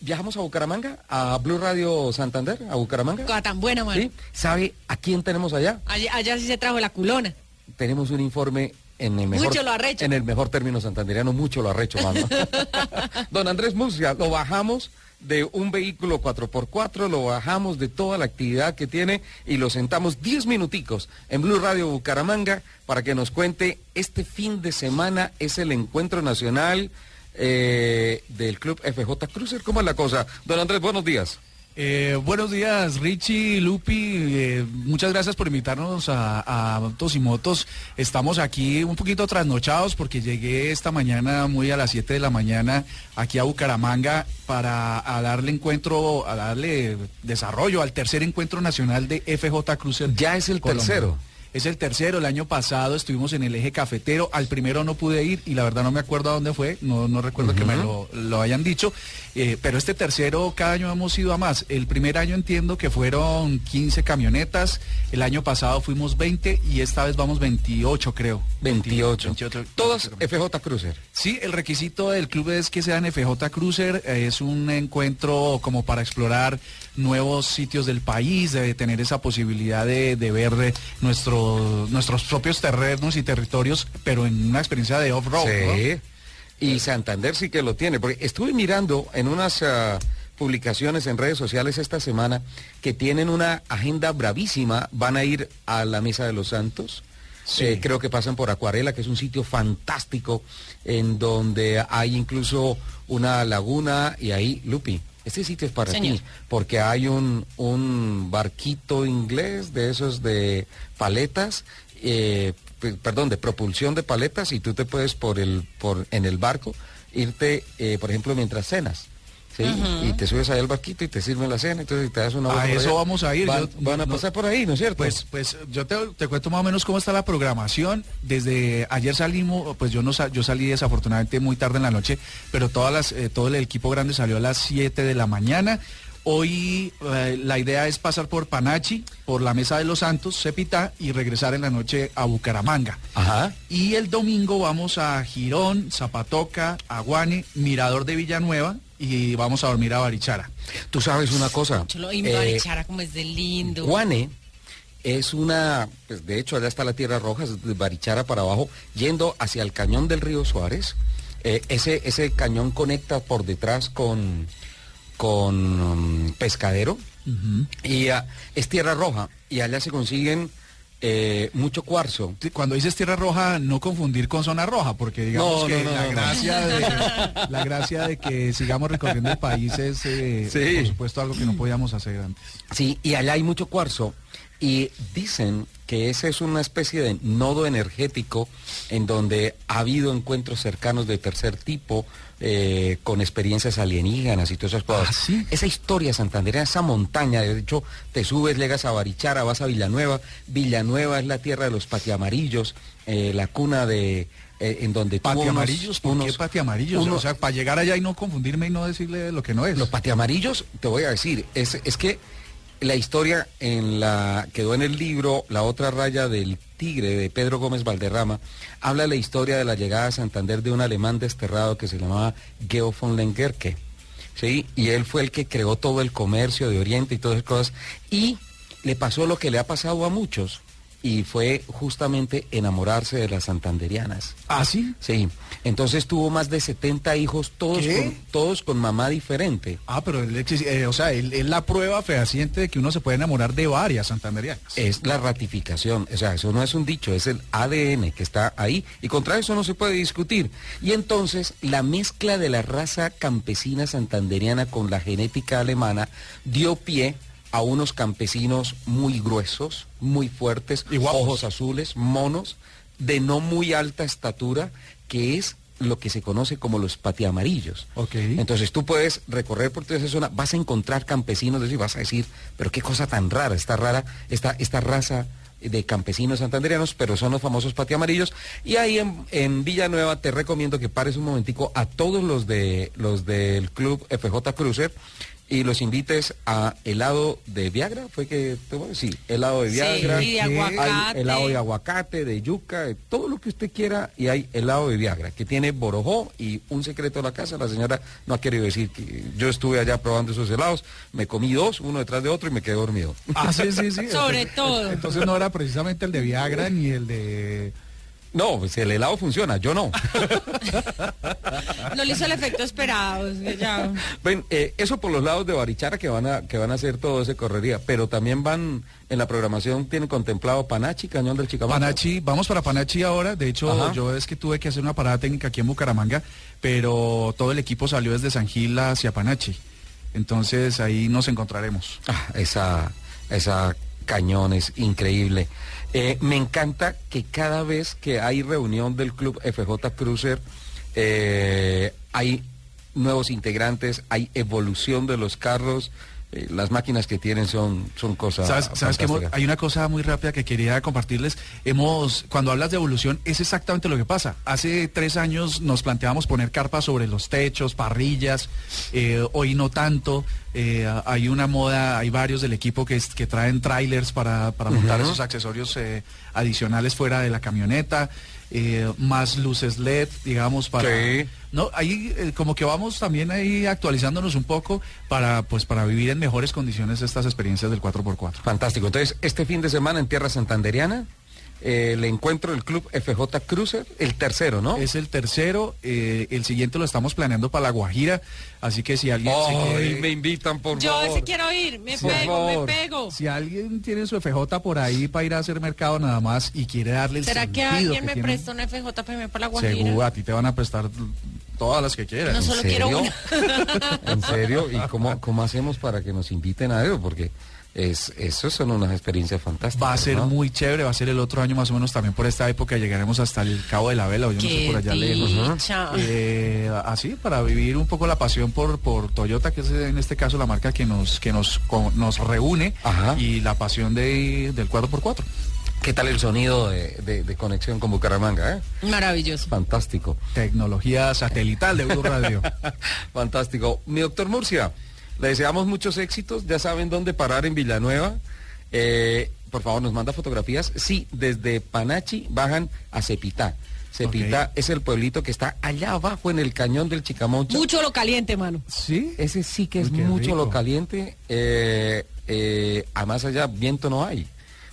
Viajamos a Bucaramanga, a Blue Radio Santander, a Bucaramanga. Cosa tan buena, mano. ¿Sí? ¿Sabe a quién tenemos allá? Allá, allá sí se trajo la culona. Tenemos un informe en el mejor, Mucho lo arrecho. En el mejor término santanderiano, mucho lo arrecho, mano. Don Andrés Murcia, lo bajamos de un vehículo 4x4, lo bajamos de toda la actividad que tiene y lo sentamos 10 minuticos en Blue Radio Bucaramanga para que nos cuente este fin de semana es el encuentro nacional eh, del Club FJ Cruiser. ¿Cómo es la cosa? Don Andrés, buenos días. Eh, buenos días, Richie, Lupi. eh, muchas gracias por invitarnos a, a Autos y Motos. Estamos aquí un poquito trasnochados porque llegué esta mañana, muy a las 7 de la mañana, aquí a Bucaramanga para a darle encuentro, a darle desarrollo al tercer encuentro nacional de FJ Cruiser. Ya es el Colombia. tercero. Es el tercero, el año pasado estuvimos en el eje cafetero, al primero no pude ir y la verdad no me acuerdo a dónde fue, no, no recuerdo que me lo, lo hayan dicho, eh, pero este tercero cada año hemos ido a más. El primer año entiendo que fueron 15 camionetas, el año pasado fuimos 20 y esta vez vamos 28 creo. 28. 28. Todas FJ Cruiser. Sí, el requisito del club es que sean FJ Cruiser, eh, es un encuentro como para explorar nuevos sitios del país, de tener esa posibilidad de, de ver eh, nuestro- nuestros propios terrenos y territorios, pero en una experiencia de off-road. ¿no? Sí. Y Santander sí que lo tiene, porque estuve mirando en unas ah, publicaciones en redes sociales esta semana que tienen una agenda bravísima, van a ir a la Mesa de los Santos. Sí. Eh, creo que pasan por Acuarela, que es un sitio fantástico, en donde hay incluso una laguna y ahí, Lupi, este sitio es para Señor. ti, porque hay un, un barquito inglés de esos de paletas, eh, pe- perdón, de propulsión de paletas y tú te puedes por el, por, en el barco irte, eh, por ejemplo, mientras cenas. ¿Sí? Y te subes ahí al barquito y te sirven la cena, entonces te das una A eso allá. vamos a ir, Van, yo- van a no- pasar por ahí, ¿no es cierto? Pues, pues yo te, te cuento más o menos cómo está la programación. Desde ayer salimos, pues yo no sa- yo salí desafortunadamente muy tarde en la noche, pero todas las, eh, todo el equipo grande salió a las 7 de la mañana. Hoy eh, la idea es pasar por Panachi, por la Mesa de los Santos, Cepita y regresar en la noche a Bucaramanga. Ajá. Y el domingo vamos a Girón, Zapatoca, Aguane, Mirador de Villanueva y vamos a dormir a Barichara. Tú sabes una cosa. Chulo, y eh, Barichara como es de lindo. Guane es una, pues de hecho allá está la Tierra Roja, es de Barichara para abajo, yendo hacia el cañón del río Suárez. Eh, ese, ese cañón conecta por detrás con, con um, Pescadero y ah, es Tierra Roja y allá se consiguen eh, mucho cuarzo. Cuando dices tierra roja, no confundir con zona roja, porque digamos No, que no, no, la, gracia de, la gracia de que sigamos recorriendo el país es, eh, Sí. por supuesto, algo que no podíamos hacer antes. Sí, y allá hay mucho cuarzo. Y dicen que ese es una especie de nodo energético en donde ha habido encuentros cercanos de tercer tipo, eh, con experiencias alienígenas y todas esas cosas. ¿Ah, sí? Esa historia santandereana, esa montaña, de hecho, te subes, llegas a Barichara, vas a Villanueva. Villanueva es la tierra de los patiamarillos, eh, la cuna de... eh, en donde tuvo Pati unos- amarillos, ¿por qué unos- pati amarillos? unos- O sea, para llegar allá y no confundirme y no decirle lo que no es. los patiamarillos, te voy a decir, es, es que la historia en la quedó en el libro La otra raya del tigre de Pedro Gómez Valderrama, habla de la historia de la llegada a Santander de un alemán desterrado que se llamaba Geo von Lengerke. ¿sí? Y él fue el que creó todo el comercio de Oriente y todas esas cosas. Y le pasó lo que le ha pasado a muchos, y fue justamente enamorarse de las santanderianas. ¿Ah, sí? Sí, entonces tuvo más de 70 hijos, todos, ¿Qué? con, todos con mamá diferente. Ah, pero él, eh, o sea, él es la prueba fehaciente de que uno se puede enamorar de varias santanderianas. Es la ratificación, o sea, eso no es un dicho, es el ADN que está ahí y contra eso no se puede discutir. Y entonces la mezcla de la raza campesina santanderiana con la genética alemana dio pie a unos campesinos muy gruesos, muy fuertes, Y ojos azules, monos, de no muy alta estatura, que es lo que se conoce como los patiamarillos. Ok. Entonces tú puedes recorrer por toda esa zona, vas a encontrar campesinos, es decir, vas a decir, pero qué cosa tan rara, esta rara, esta, esta raza de campesinos santanderianos, pero son los famosos patiamarillos. Y ahí en, en Villanueva te recomiendo que pares un momentico a todos los de los del club FJ Cruiser y los invites a helado de Viagra, fue que tuvo? sí, helado de Sí, Viagra, y de hay helado de aguacate, de yuca, de todo lo que usted quiera y hay helado de Viagra que tiene borojó y un secreto de la casa, la señora no ha querido decir que yo estuve allá probando esos helados, me comí dos, uno detrás de otro y me quedé dormido. Ah, sí, sí, sí. Sobre Entonces- todo. Entonces no era precisamente el de Viagra ni el de... No, pues el helado funciona, yo no. No le hizo el efecto esperado. ya- Ven, eh, eso por los lados de Barichara que van a que van a hacer todo ese correría, pero también van en la programación tienen contemplado Panachi, Cañón del Chicamocha. Panachi, vamos para Panachi ahora. De hecho, Ajá. yo es que tuve que hacer una parada técnica aquí en Bucaramanga, pero todo el equipo salió desde San Gil hacia Panachi. Entonces ahí nos encontraremos. Ah, esa esa cañón es increíble. Eh, me encanta que cada vez que hay reunión del club FJ Cruiser eh, hay nuevos integrantes, hay evolución de los carros. Eh, las máquinas que tienen son, son cosas. ¿Sabes, sabes que hemos- hay una cosa muy rápida que quería compartirles? Hemos, cuando hablas de evolución, es exactamente lo que pasa. Hace tres años nos planteábamos poner carpas sobre los techos, parrillas, eh, hoy no tanto. Eh, hay una moda, hay varios del equipo que, que traen trailers para, para montar esos accesorios adicionales fuera de la camioneta, eh, más luces LED, digamos, para... Sí. No, ahí eh, como que vamos también ahí actualizándonos un poco para pues para vivir en mejores condiciones estas experiencias del 4x4. Fantástico. Entonces, este fin de semana en Tierra Santanderiana, el encuentro del club FJ Cruiser, el tercero, ¿no? Es el tercero, eh, el siguiente lo estamos planeando para La Guajira, así que si alguien se Ay, quiere- me invitan, por Yo favor. ese quiero ir. Me pego, favor. me pego. si alguien tiene su FJ por ahí para ir a hacer mercado nada más y quiere darle el ¿Será que alguien me tiene- presta una FJ para irme para la Guajira? Seguro, a ti te van a prestar todas las que quieras. No solo quiero serio? una. ¿En serio? ¿Y cómo, cómo hacemos para que nos inviten a eso? Porque es, eso son unas experiencias fantásticas. Va a ser ¿no? muy chévere, va a ser el otro año más o menos también por esta época, llegaremos hasta el Cabo de la Vela, o yo no sé por allá lejos. dicha. Eh, así, para vivir un poco la pasión por, por Toyota, que es en este caso la marca que nos, que nos, nos reúne, Ajá. y la pasión de, del 4x4. ¿Qué tal el sonido de, de- de conexión con Bucaramanga? eh? Maravilloso. Fantástico. Tecnología satelital de Blue Radio. Fantástico. Mi doctor Murcia, le deseamos muchos éxitos. Ya saben dónde parar en Villanueva. Eh, por favor, nos manda fotografías. Sí, desde Panachi bajan a Cepitá. Cepitá Ok. es el pueblito que está allá abajo en el cañón del Chicamocha. Mucho lo caliente, mano. ¿Sí? Ese sí que es Uy, mucho rico. lo caliente. Eh, eh, además allá viento no hay.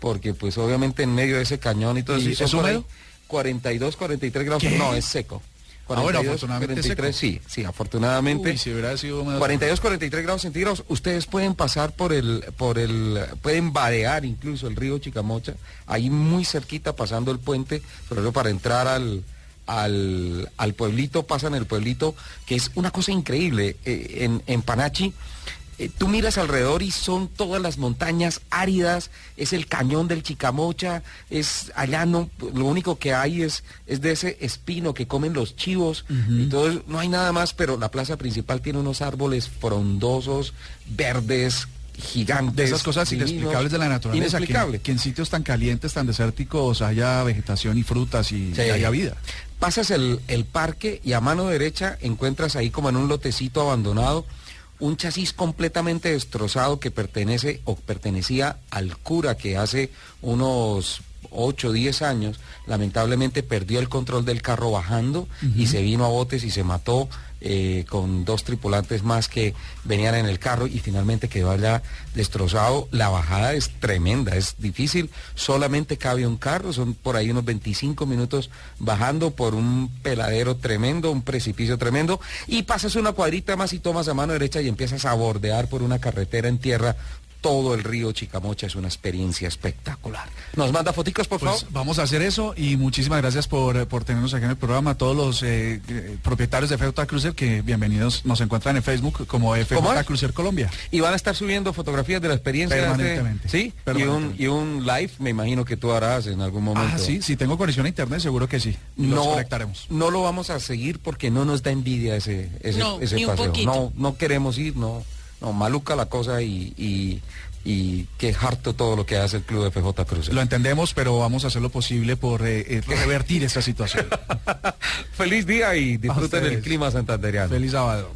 Porque pues obviamente en medio de ese cañón y todo ¿Y eso. es húmedo? 42, 43 grados. ¿Qué? No, es seco. Ah, bueno, afortunadamente 43, sí, sí, afortunadamente. Uy, si hubiera sido húmedo. 42, 43 grados centígrados. Ustedes pueden pasar por el, por el, pueden vadear incluso el río Chicamocha, ahí muy cerquita pasando el puente, pero para entrar al, al, al pueblito, pasan el pueblito, que es una cosa increíble. Eh, en, en Panachi, eh, tú miras alrededor y son todas las montañas áridas, es el cañón del Chicamocha, es allá no, lo único que hay es, es de ese espino que comen los chivos, eso, no hay nada más, pero la plaza principal tiene unos árboles frondosos, verdes, gigantes. de esas cosas divinos, inexplicables de la naturaleza, que, Inexplicable. que en sitios tan calientes, tan desérticos, haya vegetación y frutas y, Sí. y haya vida. Pasas el, el parque y a mano derecha encuentras ahí como en un lotecito abandonado un chasis completamente destrozado que pertenece o pertenecía al cura que hace unos 8 o 10 años lamentablemente perdió el control del carro bajando y se vino a botes y se mató eh, con dos tripulantes más que venían en el carro y finalmente quedó allá destrozado. La bajada es tremenda, es difícil, solamente cabe un carro, son por ahí unos 25 minutos bajando por un peladero tremendo, un precipicio tremendo, y pasas una cuadrita más y tomas a mano derecha y empiezas a bordear por una carretera en tierra todo el río Chicamocha es una experiencia espectacular. ¿Nos manda foticos, por favor? Pues vamos a hacer eso y muchísimas gracias por, por tenernos aquí en el programa. A todos los eh, eh, propietarios de FJ Cruiser que bienvenidos nos encuentran en Facebook como ¿Cómo FJ es? Cruiser Colombia. Y van a estar subiendo fotografías de la experiencia. de Permanentemente. sí, y un, Permanentemente. y un live, me imagino que tú harás en algún momento. Ah, sí, si tengo conexión a internet seguro que sí. Los no, conectaremos. no lo vamos a seguir porque no nos da envidia ese, ese, No, ese ni un paseo. poquito. No, no queremos ir, no, no, maluca la cosa y, y, y qué harto todo lo que hace el Club de FJ Cruiser. Lo entendemos, pero vamos a hacer lo posible por eh, eh, revertir esta situación. Feliz día y disfruten el clima santanderiano. Feliz sábado.